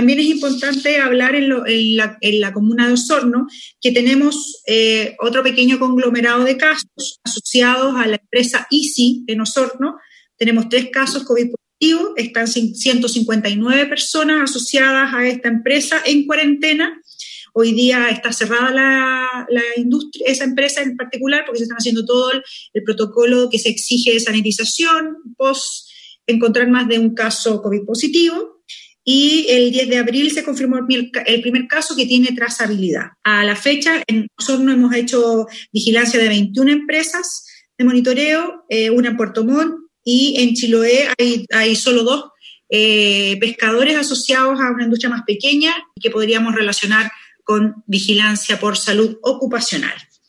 también es importante hablar en, la, comuna de Osorno que tenemos eh, otro pequeño conglomerado de casos asociados a la empresa Easy en Osorno. Tenemos tres casos COVID positivos, están 159 personas asociadas a esta empresa en cuarentena. Hoy día está cerrada la, industria, esa empresa en particular, porque se están haciendo todo el, el protocolo que se exige de sanitización post encontrar más de un caso COVID positivo y el 10 de abril se confirmó el primer caso que tiene trazabilidad. A la fecha, en Osorno hemos hecho vigilancia de 21 empresas de monitoreo, eh, una en Puerto Montt y en Chiloé hay, hay solo dos eh, pescadores asociados a una industria más pequeña que podríamos relacionar con vigilancia por salud ocupacional.